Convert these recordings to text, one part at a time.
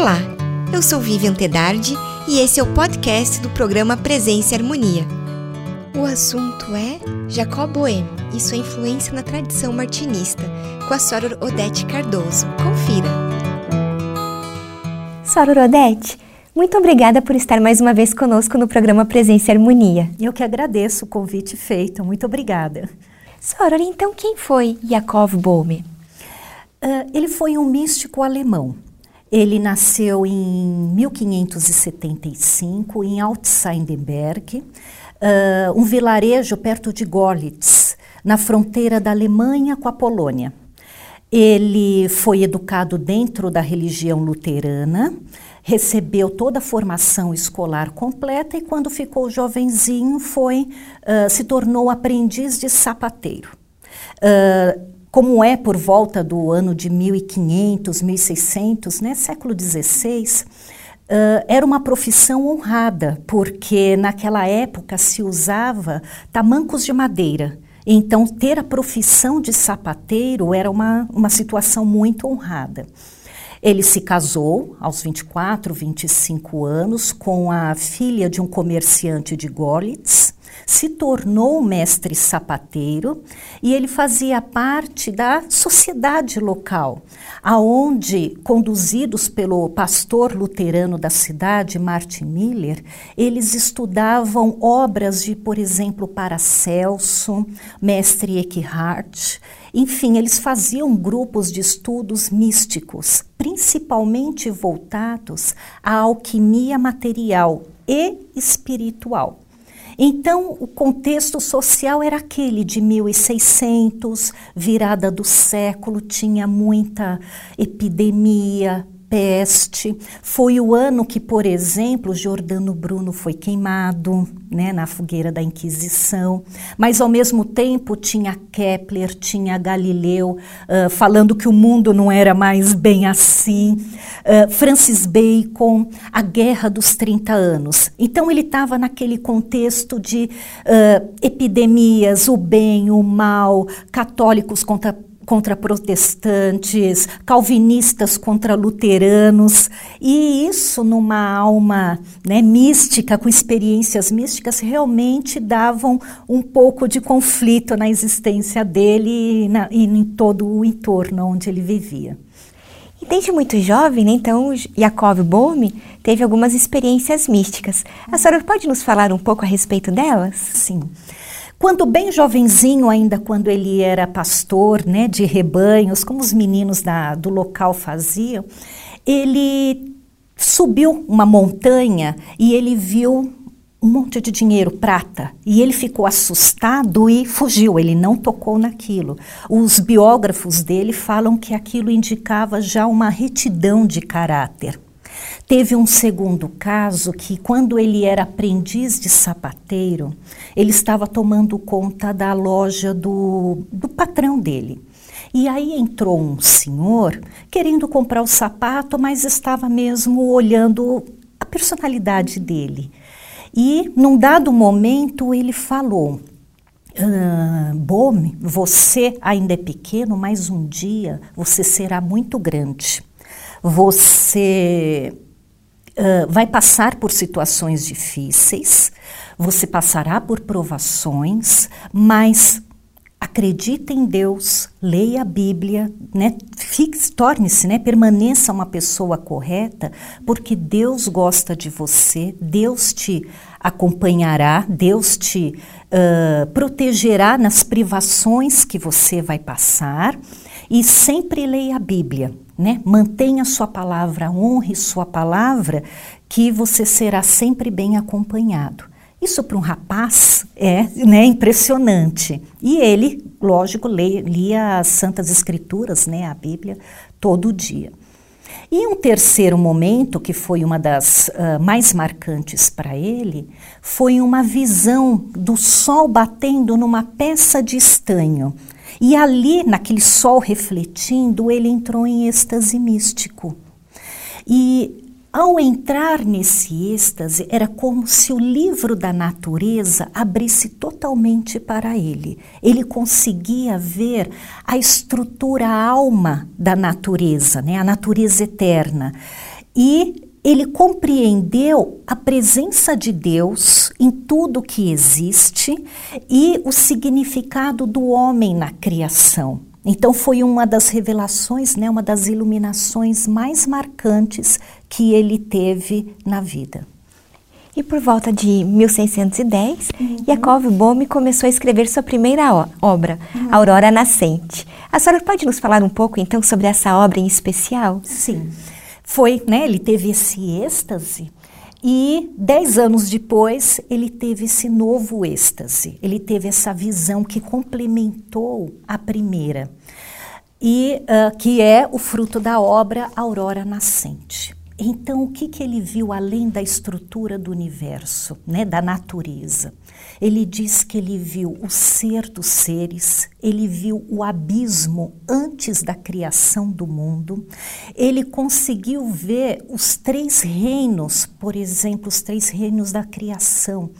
Olá, eu sou Vivian Tedardi e esse é o podcast do programa Presença e Harmonia. O assunto é Jacob Boehme e sua influência na tradição martinista, com a Soror Odete Cardoso. Confira! Soror Odete, muito obrigada por estar mais uma vez conosco no programa Presença e Harmonia. Eu que agradeço o convite feito, muito obrigada. Soror, então quem foi Jacob Boehme? Uh, ele foi um místico alemão ele nasceu em 1575 em Altseidenberg, uh, um vilarejo perto de Görlitz, na fronteira da Alemanha com a Polônia. Ele foi educado dentro da religião luterana, recebeu toda a formação escolar completa e quando ficou jovenzinho foi uh, se tornou aprendiz de sapateiro. Uh, como é por volta do ano de 1500, 1600, né, século XVI, uh, era uma profissão honrada, porque naquela época se usava tamancos de madeira. Então, ter a profissão de sapateiro era uma, uma situação muito honrada. Ele se casou aos 24, 25 anos com a filha de um comerciante de Görlitz, se tornou mestre sapateiro e ele fazia parte da sociedade local, aonde, conduzidos pelo pastor luterano da cidade, Martin Miller, eles estudavam obras de, por exemplo, Paracelso, mestre Eckhart, enfim, eles faziam grupos de estudos místicos, principalmente voltados à alquimia material e espiritual. Então, o contexto social era aquele de 1600, virada do século, tinha muita epidemia, peste. Foi o ano que, por exemplo, Jordano Bruno foi queimado né, na fogueira da Inquisição, mas ao mesmo tempo tinha Kepler, tinha Galileu uh, falando que o mundo não era mais bem assim, uh, Francis Bacon, a Guerra dos 30 Anos. Então ele estava naquele contexto de uh, epidemias, o bem, o mal, católicos contra contra protestantes, calvinistas contra luteranos, e isso numa alma né, mística, com experiências místicas, realmente davam um pouco de conflito na existência dele e, na, e em todo o entorno onde ele vivia. E desde muito jovem, né, então, Jacob Boehme teve algumas experiências místicas. A senhora pode nos falar um pouco a respeito delas? Sim. Quando bem jovenzinho, ainda quando ele era pastor né, de rebanhos, como os meninos da, do local faziam, ele subiu uma montanha e ele viu um monte de dinheiro, prata, e ele ficou assustado e fugiu, ele não tocou naquilo. Os biógrafos dele falam que aquilo indicava já uma retidão de caráter. Teve um segundo caso que, quando ele era aprendiz de sapateiro, ele estava tomando conta da loja do, do patrão dele. E aí entrou um senhor querendo comprar o sapato, mas estava mesmo olhando a personalidade dele. E num dado momento ele falou: ah, você ainda é pequeno, mas um dia você será muito grande. Você vai passar por situações difíceis, você passará por provações, mas acredite em Deus, leia a Bíblia, né? torne-se, né? permaneça uma pessoa correta, porque Deus gosta de você, Deus te acompanhará, Deus te uh, protegerá nas privações que você vai passar e sempre leia a Bíblia né? Mantenha sua palavra, honre sua palavra, que você será sempre bem acompanhado. Isso para um rapaz é né, impressionante. E ele, lógico, lia, as Santas Escrituras, né, a Bíblia, todo dia. E um terceiro momento, que foi uma das uh, mais marcantes para ele, foi uma visão do sol batendo numa peça de estanho. E ali, naquele sol refletindo, ele entrou em êxtase místico. E ao entrar nesse êxtase, era como se o livro da natureza abrisse totalmente para ele. Ele conseguia ver a estrutura, a alma da natureza, né? a natureza eterna. e ele compreendeu a presença de Deus em tudo que existe e o significado do homem na criação. Então foi uma das revelações, né, uma das iluminações mais marcantes que ele teve na vida. E por volta de 1610, uhum. Yakov Bohm começou a escrever sua primeira obra, uhum. Aurora Nascente. A senhora pode nos falar um pouco então sobre essa obra em especial? Sim. Foi, né? Ele teve esse êxtase e dez anos depois, ele teve esse novo êxtase, ele teve essa visão que complementou a primeira, e uh, que é o fruto da obra Aurora Nascente. Então, o que, que ele viu além da estrutura do universo, né, da natureza? Ele diz que ele viu o ser dos seres, ele viu o abismo antes da criação do mundo, ele conseguiu ver os três reinos, por exemplo, os três reinos da criação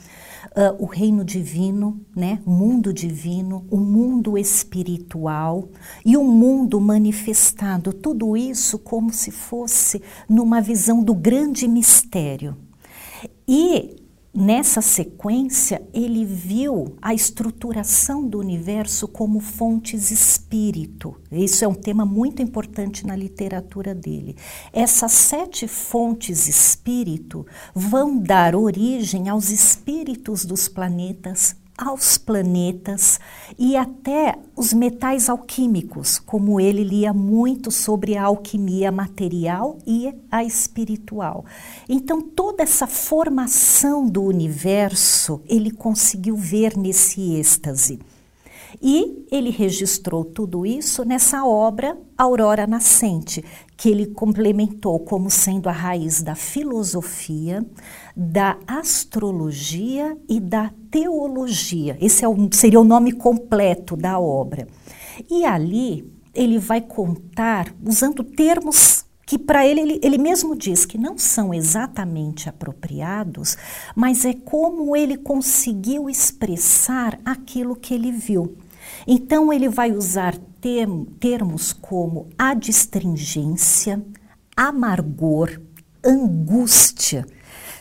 uh, o reino divino, né? o mundo divino, o mundo espiritual e o mundo manifestado, tudo isso como se fosse numa visão do grande mistério. E Nessa sequência, ele viu a estruturação do universo como fontes espírito. Isso é um tema muito importante na literatura dele. Essas sete fontes espírito vão dar origem aos espíritos dos planetas, aos planetas e até os metais alquímicos, como ele lia muito sobre a alquimia material e a espiritual. Então, toda essa formação do universo ele conseguiu ver nesse êxtase. E ele registrou tudo isso nessa obra Aurora Nascente, que ele complementou como sendo a raiz da filosofia, da astrologia e da teologia. Esse é o, seria o nome completo da obra. E ali ele vai contar, usando termos que para ele, ele, ele mesmo diz que não são exatamente apropriados, mas é como ele conseguiu expressar aquilo que ele viu. Então, ele vai usar term, termos como adstringência, amargor, angústia.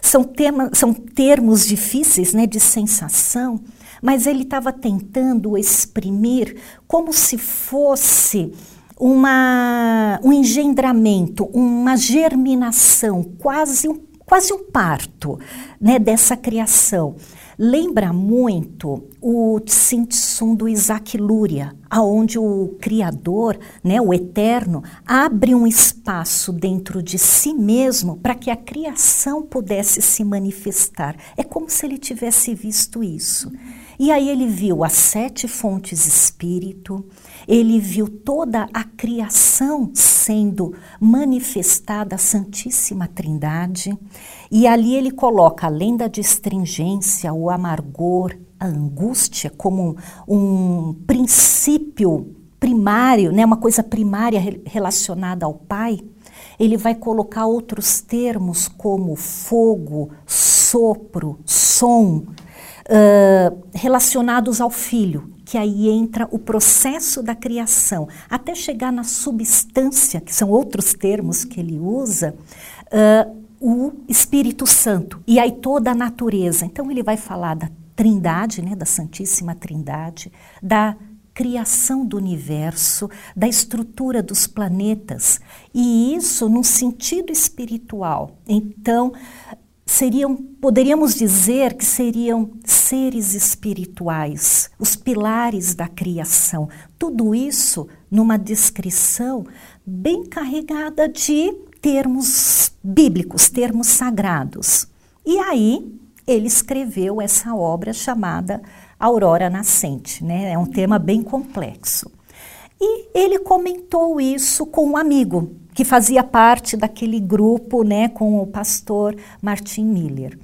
São, tema, são termos difíceis né, de sensação, mas ele estava tentando exprimir como se fosse uma, um engendramento, uma germinação, quase um, quase um parto né, dessa criação. Lembra muito o Tsum do Isaac Luria, aonde o Criador, né, o Eterno, abre um espaço dentro de si mesmo para que a criação pudesse se manifestar. É como se ele tivesse visto isso. E aí ele viu as sete fontes espírito, ele viu toda a criação sendo manifestada, a Santíssima Trindade, e ali ele coloca, além da distringência, o amargor, a angústia, como um, um princípio primário, né, uma coisa primária relacionada ao Pai, ele vai colocar outros termos como fogo, sopro, som, relacionados ao Filho que aí entra o processo da criação, até chegar na substância, que são outros termos que ele usa, uh, o Espírito Santo, e aí toda a natureza. Então ele vai falar da Trindade, né, da Santíssima Trindade, da criação do universo, da estrutura dos planetas, e isso num sentido espiritual. Então, seriam, poderíamos dizer que seriam seres espirituais, os pilares da criação. Tudo isso numa descrição bem carregada de termos bíblicos, termos sagrados. E aí ele escreveu essa obra chamada Aurora Nascente, né? É um tema bem complexo. E ele comentou isso com um amigo, que fazia parte daquele grupo, né, com o pastor Martin Miller.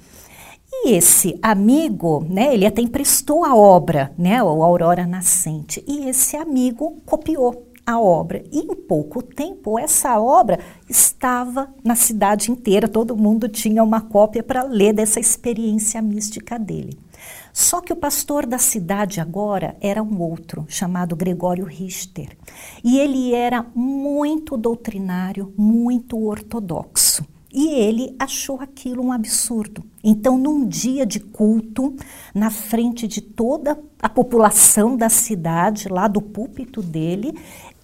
E esse amigo, né, ele até emprestou a obra, né, o Aurora Nascente, e esse amigo copiou a obra. E em pouco tempo, essa obra estava na cidade inteira, todo mundo tinha uma cópia para ler dessa experiência mística dele. Só que o pastor da cidade agora era um outro, chamado Gregório Richter. E ele era muito doutrinário, muito ortodoxo. E ele achou aquilo um absurdo. Então, num dia de culto, na frente de toda a população da cidade, lá do púlpito dele,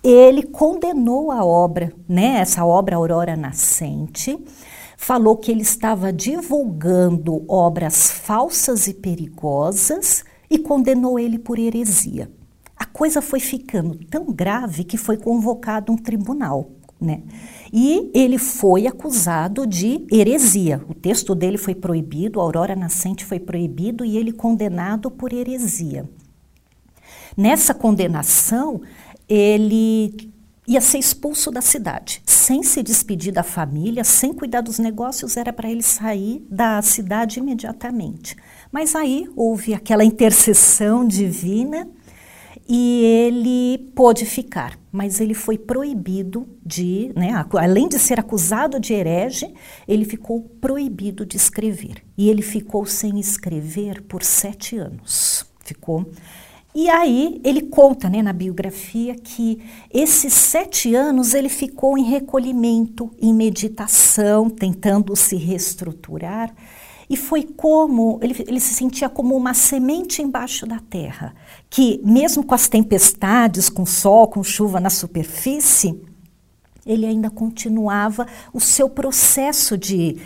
ele condenou a obra, né? Essa obra Aurora Nascente, falou que ele estava divulgando obras falsas e perigosas e condenou ele por heresia. A coisa foi ficando tão grave que foi convocado um tribunal, né? E ele foi acusado de heresia. O texto dele foi proibido, a Aurora Nascente foi proibido e ele condenado por heresia. Nessa condenação, ele ia ser expulso da cidade, sem se despedir da família, sem cuidar dos negócios, era para ele sair da cidade imediatamente. Mas aí houve aquela intercessão divina e ele pôde ficar, mas ele foi proibido de, né, além de ser acusado de herege, ele ficou proibido de escrever. E ele ficou sem escrever por sete anos. Ficou. E aí ele conta né, na biografia que esses sete anos ele ficou em recolhimento, em meditação, tentando se reestruturar. E foi como, ele, ele se sentia como uma semente embaixo da terra, que mesmo com as tempestades, com sol, com chuva na superfície, ele ainda continuava o seu processo de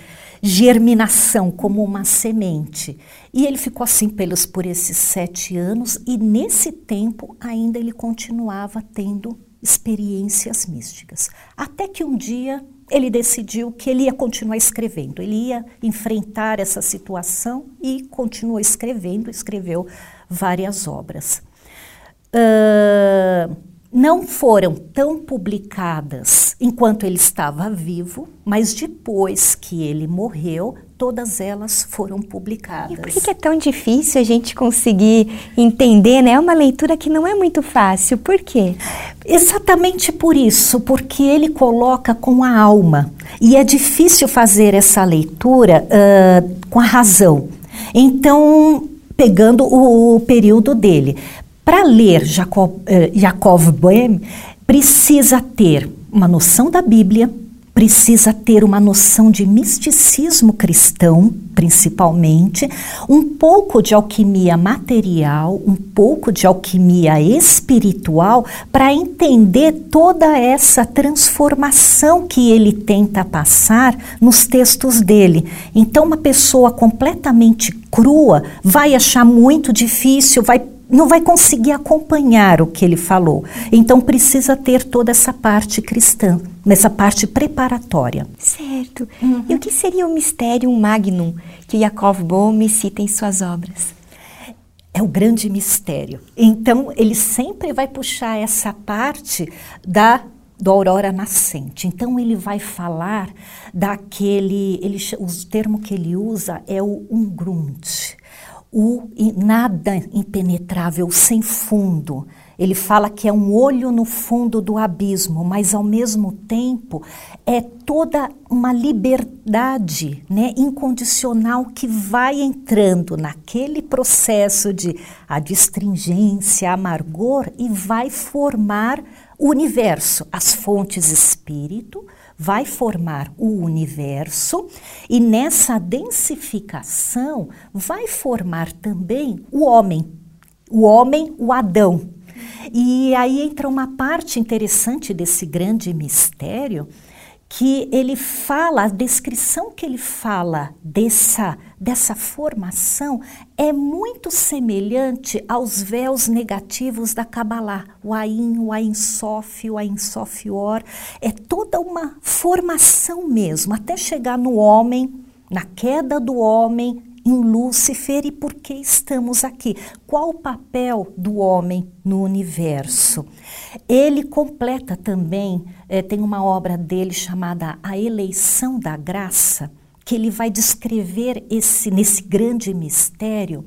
germinação como uma semente. E ele ficou assim pelos por esses sete anos e nesse tempo ainda ele continuava tendo experiências místicas. Até que um dia ele decidiu que ele ia continuar escrevendo, ele ia enfrentar essa situação e continuou escrevendo, escreveu várias obras. Uh, não foram tão publicadas enquanto ele estava vivo, mas depois que ele morreu, todas elas foram publicadas. E por que é tão difícil a gente conseguir entender, né? É uma leitura que não é muito fácil. Por quê? Exatamente por isso, porque ele coloca com a alma. E é difícil fazer essa leitura uh, com a razão. Então, pegando o período dele. Para ler Jacob, eh, Jacob precisa ter uma noção da Bíblia, precisa ter uma noção de misticismo cristão, principalmente, um pouco de alquimia material, um pouco de alquimia espiritual, para entender toda essa transformação que ele tenta passar nos textos dele. Então, uma pessoa completamente crua vai achar muito difícil, vai não vai conseguir acompanhar o que ele falou. Então precisa ter toda essa parte cristã, nessa parte preparatória. Certo. Uhum. E o que seria o mistério magnum que Yakov Bohm cita em suas obras? É o grande mistério. Então ele sempre vai puxar essa parte da do aurora nascente. Então ele vai falar daquele, ele, o termo que ele usa é o ungrund o nada impenetrável, sem fundo. Ele fala que é um olho no fundo do abismo, mas ao mesmo tempo é toda uma liberdade né, incondicional que vai entrando naquele processo de adstringência, amargor e vai formar o universo, as fontes espírito, vai formar o universo e nessa densificação vai formar também o homem, o homem, o Adão. E aí entra uma parte interessante desse grande mistério que ele fala, a descrição que ele fala dessa, dessa formação é muito semelhante aos véus negativos da Kabbalah, o Ain, o Ain Sof, o Ain Sof Or, é toda uma formação mesmo, até chegar no homem, na queda do homem, em Lúcifer e por que estamos aqui. Qual o papel do homem no universo? Ele completa também, é, tem uma obra dele chamada A Eleição da Graça, que ele vai descrever esse nesse grande mistério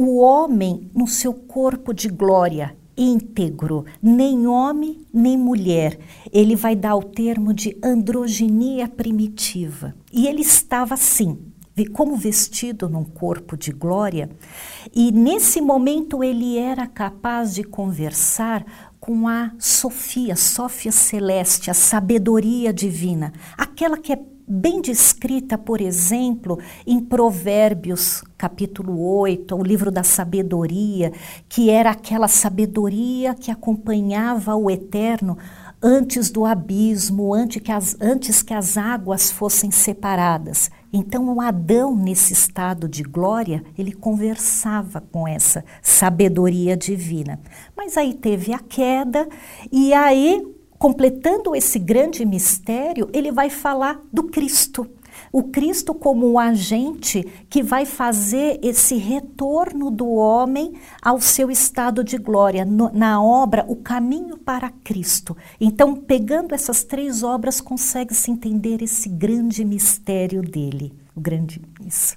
o homem no seu corpo de glória íntegro, nem homem nem mulher. Ele vai dar o termo de androginia primitiva. E ele estava assim, como vestido num corpo de glória, e nesse momento ele era capaz de conversar com a Sofia, Sofia Celeste, a sabedoria divina, aquela que é bem descrita, por exemplo, em Provérbios, capítulo 8, o livro da sabedoria, que era aquela sabedoria que acompanhava o eterno antes do abismo, antes que as, antes que as águas fossem separadas. Então, o Adão, nesse estado de glória, ele conversava com essa sabedoria divina. Mas aí teve a queda, e aí, completando esse grande mistério, ele vai falar do Cristo o Cristo como o agente que vai fazer esse retorno do homem ao seu estado de glória, no, na obra O Caminho para Cristo. Então, pegando essas três obras, consegue-se entender esse grande mistério dele, o grande isso.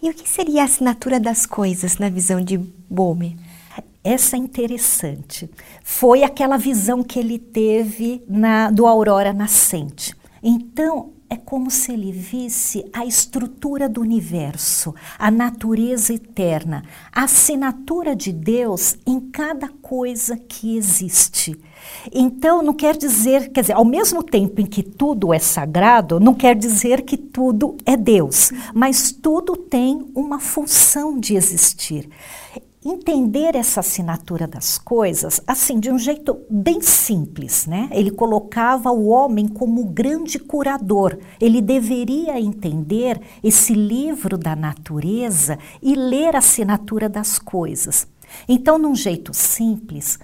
E o que seria a assinatura das coisas na visão de Bome? Essa é interessante. Foi aquela visão que ele teve na, do Aurora Nascente. Então, é como se ele visse a estrutura do universo, a natureza eterna, a assinatura de Deus em cada coisa que existe. Então, não quer dizer, quer dizer, ao mesmo tempo em que tudo é sagrado, não quer dizer que tudo é Deus, mas tudo tem uma função de existir entender essa assinatura das coisas assim de um jeito bem simples, né? Ele colocava o homem como grande curador. Ele deveria entender esse livro da natureza e ler a assinatura das coisas. Então, num jeito simples,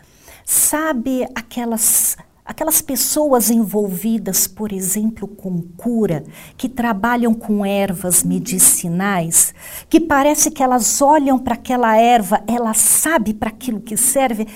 sabe aquelas Aquelas pessoas envolvidas, por exemplo, com cura, que trabalham com ervas medicinais, que parece que elas olham para aquela erva, ela sabe para aquilo que serve,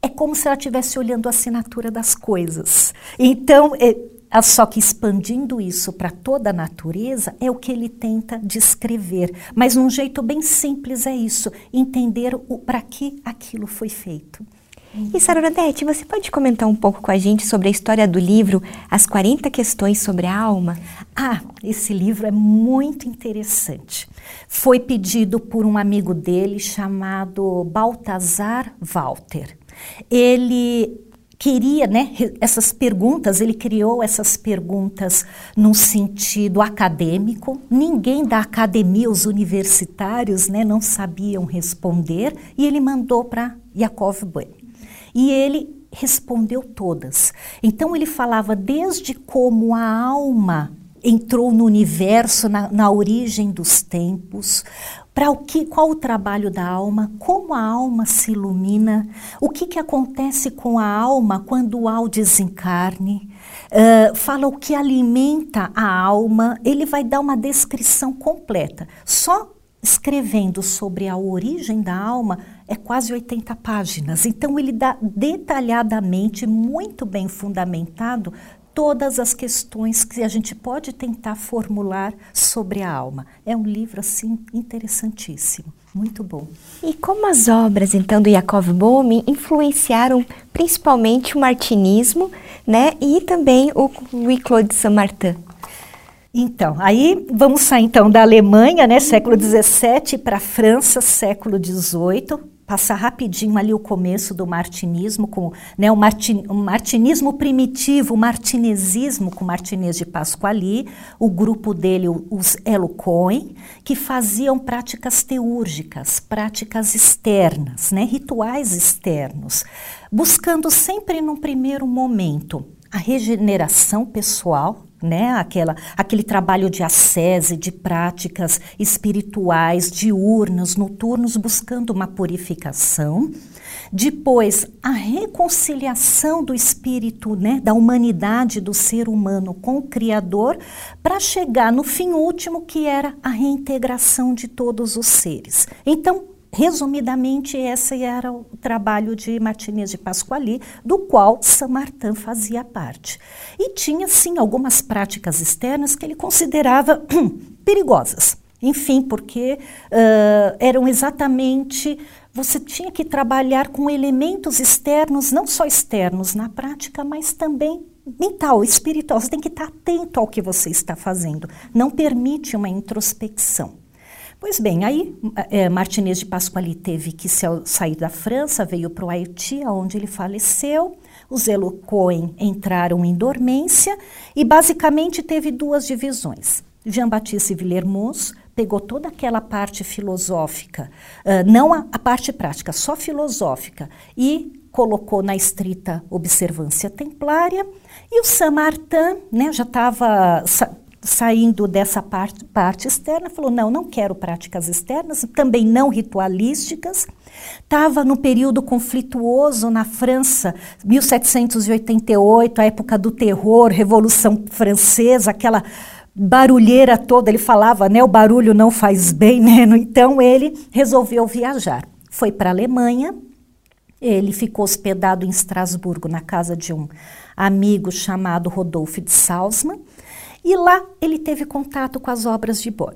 é como se ela estivesse olhando a assinatura das coisas. Então, é, só que expandindo isso para toda a natureza é o que ele tenta descrever. Mas num jeito bem simples é isso, entender para que aquilo foi feito. E Sara Odete, você pode comentar um pouco com a gente sobre a história do livro As 40 Questões sobre a Alma? Ah, esse livro é muito interessante. Foi pedido por um amigo dele chamado Baltazar Walter. Ele queria, né, essas perguntas, ele criou essas perguntas num sentido acadêmico. Ninguém da academia, os universitários, né, não sabiam responder e ele mandou para Yakov Boehme. E ele respondeu todas. Então ele falava desde como a alma entrou no universo, na, na origem dos tempos, para o que, qual o trabalho da alma, como a alma se ilumina, o que, que acontece com a alma quando há o desencarne, uh, fala o que alimenta a alma, ele vai dar uma descrição completa. Só escrevendo sobre a origem da alma é quase 80 páginas. Então ele dá detalhadamente, muito bem fundamentado, todas as questões que a gente pode tentar formular sobre a alma. É um livro assim interessantíssimo, muito bom. E como as obras então do Yakov Bohm influenciaram principalmente o martinismo, né, e também o Louis-Claude Saint-Martin? Então, aí vamos sair então da Alemanha, né, século XVII, para a França, século XVIII, passar rapidinho ali o começo do martinismo, com né, o, martin, o martinismo primitivo, o martinesismo com Martinez de Pasquali, o grupo dele, os Elocoen, que faziam práticas teúrgicas, práticas externas, né, rituais externos, buscando sempre num primeiro momento a regeneração pessoal, né? Aquela, aquele trabalho de ascese, de práticas espirituais, diurnas, noturnos, buscando uma purificação. Depois, a reconciliação do espírito, né, da humanidade, do ser humano com o Criador, para chegar no fim último, que era a reintegração de todos os seres. Então, Resumidamente, esse era o trabalho de Martinez de Pasquali, do qual Saint Martin fazia parte. E tinha, sim, algumas práticas externas que ele considerava perigosas. Enfim, porque uh, eram exatamente. Você tinha que trabalhar com elementos externos, não só externos na prática, mas também mental, espiritual. Você tem que estar atento ao que você está fazendo. Não permite uma introspecção. Pois bem, aí é, Martinez de Pasquali teve que sair da França, veio para o Haiti, onde ele faleceu. os Elocoen entraram em dormência e basicamente teve duas divisões. Jean-Baptiste Villermoz pegou toda aquela parte filosófica, uh, não a, a parte prática, só filosófica, e colocou na estrita observância templária, e o Saint-Martin né, já estava saindo dessa parte, parte externa, falou: não, não quero práticas externas, também não ritualísticas. Estava no período conflituoso na França, 1788, a época do terror, Revolução Francesa, aquela barulheira toda, ele falava, né, o barulho não faz bem, né? Então ele resolveu viajar. Foi para a Alemanha, ele ficou hospedado em Estrasburgo, na casa de um amigo chamado Rodolfo de Salzmann, e lá ele teve contato com as obras de Bohr.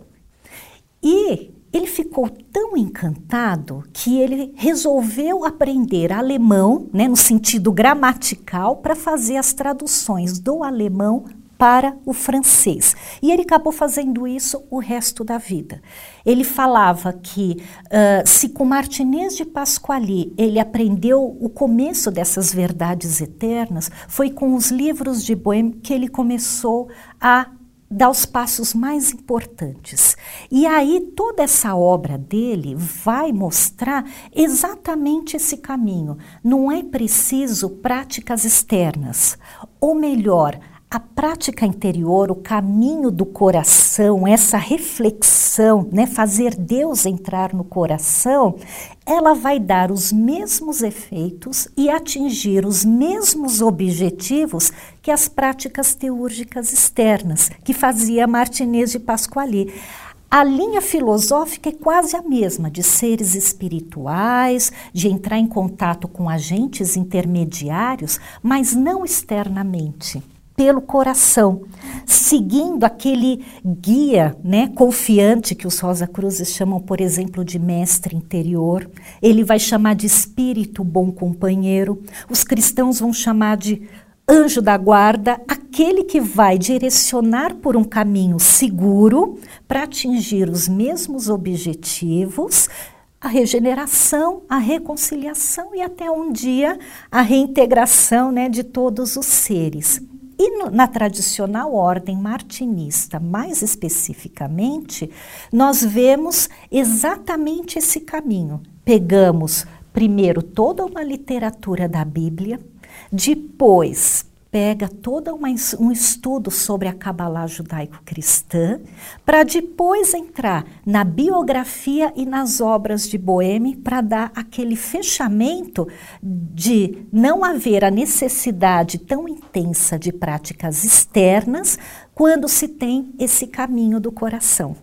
E ele ficou tão encantado que ele resolveu aprender alemão, né, no sentido gramatical, para fazer as traduções do alemão para o francês. E ele acabou fazendo isso o resto da vida. Ele falava que uh, se com Martinez de Pasquali ele aprendeu o começo dessas verdades eternas, foi com os livros de Bohème que ele começou a dar os passos mais importantes. E aí toda essa obra dele vai mostrar exatamente esse caminho. Não é preciso práticas externas, ou melhor, a prática interior, o caminho do coração, essa reflexão, né, fazer Deus entrar no coração, ela vai dar os mesmos efeitos e atingir os mesmos objetivos que as práticas teúrgicas externas, que fazia Martinez de Pasquali. A linha filosófica é quase a mesma, de seres espirituais, de entrar em contato com agentes intermediários, mas não externamente pelo coração, seguindo aquele guia, né, confiante que os Rosa Cruzes chamam, por exemplo, de mestre interior. Ele vai chamar de espírito bom companheiro. Os cristãos vão chamar de anjo da guarda, aquele que vai direcionar por um caminho seguro para atingir os mesmos objetivos, a regeneração, a reconciliação e até um dia a reintegração né, de todos os seres. E no, na tradicional ordem martinista, mais especificamente, nós vemos exatamente esse caminho. Pegamos primeiro toda uma literatura da Bíblia, depois pega todo uma, um estudo sobre a Kabbalah judaico-cristã, para depois entrar na biografia e nas obras de Boehme, para dar aquele fechamento de não haver a necessidade tão intensa de práticas externas quando se tem esse caminho do coração.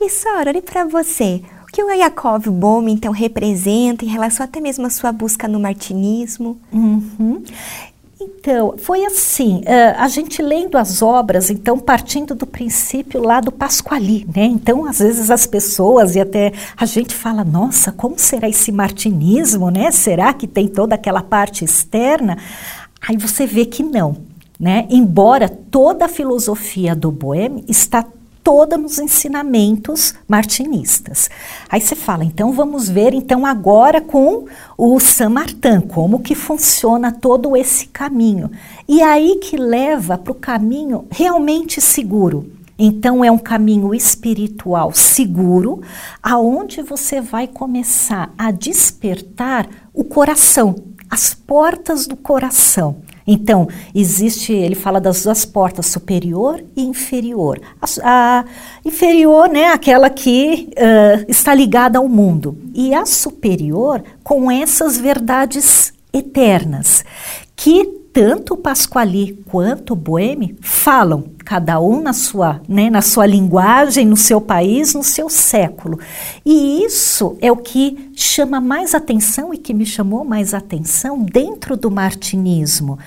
E Sora, e para você, o que o Yaakov Bohm então representa em relação até mesmo à sua busca no martinismo? Uhum. Então, foi assim, uh, a gente lendo as obras, então partindo do princípio lá do Pasquali, né? Então, às vezes as pessoas e até a gente fala, nossa, como será esse martinismo, né? Será que tem toda aquela parte externa? Aí você vê que não, né? Embora toda a filosofia do Boêmio está toda nos ensinamentos martinistas. Aí você fala, então vamos ver então agora com o Saint Martin, como que funciona todo esse caminho. E aí que leva para o caminho realmente seguro. Então é um caminho espiritual seguro, aonde você vai começar a despertar o coração, as portas do coração. Então, existe, ele fala das duas portas, superior e inferior. A, a inferior, né, aquela que uh, está ligada ao mundo. E a superior com essas verdades eternas, que tanto Pasquali quanto Boheme falam, cada um na sua, né, na sua linguagem, no seu país, no seu século. E isso é o que chama mais atenção e que me chamou mais atenção dentro do martinismo,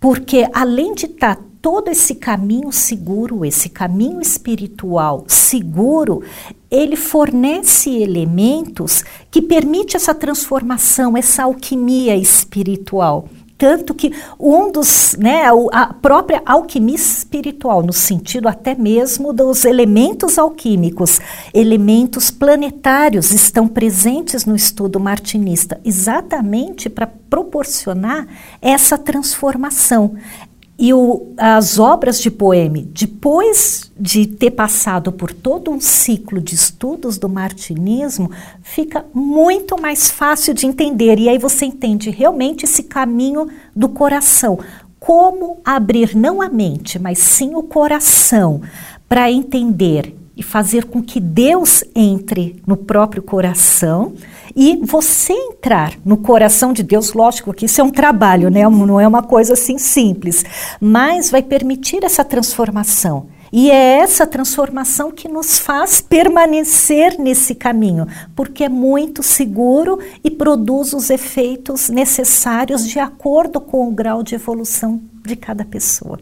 porque além de estar tá todo esse caminho seguro, esse caminho espiritual seguro, ele fornece elementos que permite essa transformação, essa alquimia espiritual Tanto que um dos, né, a própria alquimia espiritual, no sentido até mesmo dos elementos alquímicos, elementos planetários estão presentes no estudo martinista, exatamente para proporcionar essa transformação. E o, as obras de Poeme, depois de ter passado por todo um ciclo de estudos do martinismo, fica muito mais fácil de entender. E aí você entende realmente esse caminho do coração. Como abrir não a mente, mas sim o coração para entender e fazer com que Deus entre no próprio coração e você entrar no coração de Deus, lógico que isso é um trabalho, né? não é uma coisa assim simples, mas vai permitir essa transformação. E é essa transformação que nos faz permanecer nesse caminho, porque é muito seguro e produz os efeitos necessários de acordo com o grau de evolução de cada pessoa.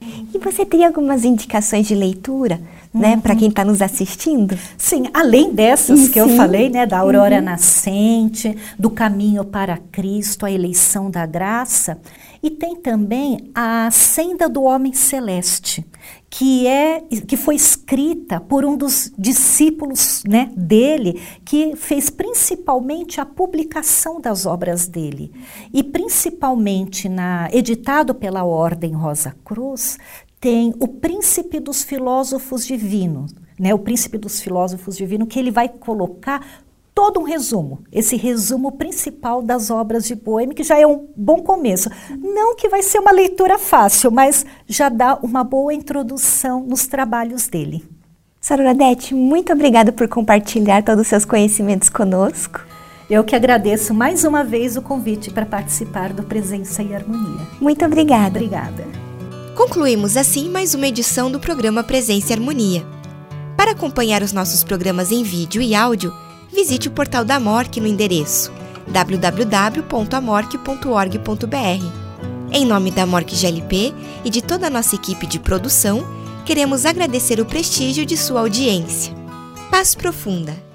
E você tem algumas indicações de leitura? né, uhum. para quem está nos assistindo? Sim, além dessas que eu falei, né, da aurora uhum. nascente, do caminho para Cristo, a eleição da graça, e tem também a Senda do Homem Celeste, que é que foi escrita por um dos discípulos, né, dele, que fez principalmente a publicação das obras dele. E principalmente na editado pela Ordem Rosa Cruz, tem o príncipe dos filósofos divinos, né? O príncipe dos filósofos divinos que ele vai colocar todo um resumo, esse resumo principal das obras de Boêmio, que já é um bom começo. Não que vai ser uma leitura fácil, mas já dá uma boa introdução nos trabalhos dele. Saruradete, muito obrigada por compartilhar todos os seus conhecimentos conosco. Eu que agradeço mais uma vez o convite para participar do Presença e Harmonia. Muito obrigada. Obrigada. Concluímos assim mais uma edição do programa Presença e Harmonia. Para acompanhar os nossos programas em vídeo e áudio, visite o portal da MORC no endereço www.amorc.org.br. Em nome da MORC GLP e de toda a nossa equipe de produção, queremos agradecer o prestígio de sua audiência. Paz profunda!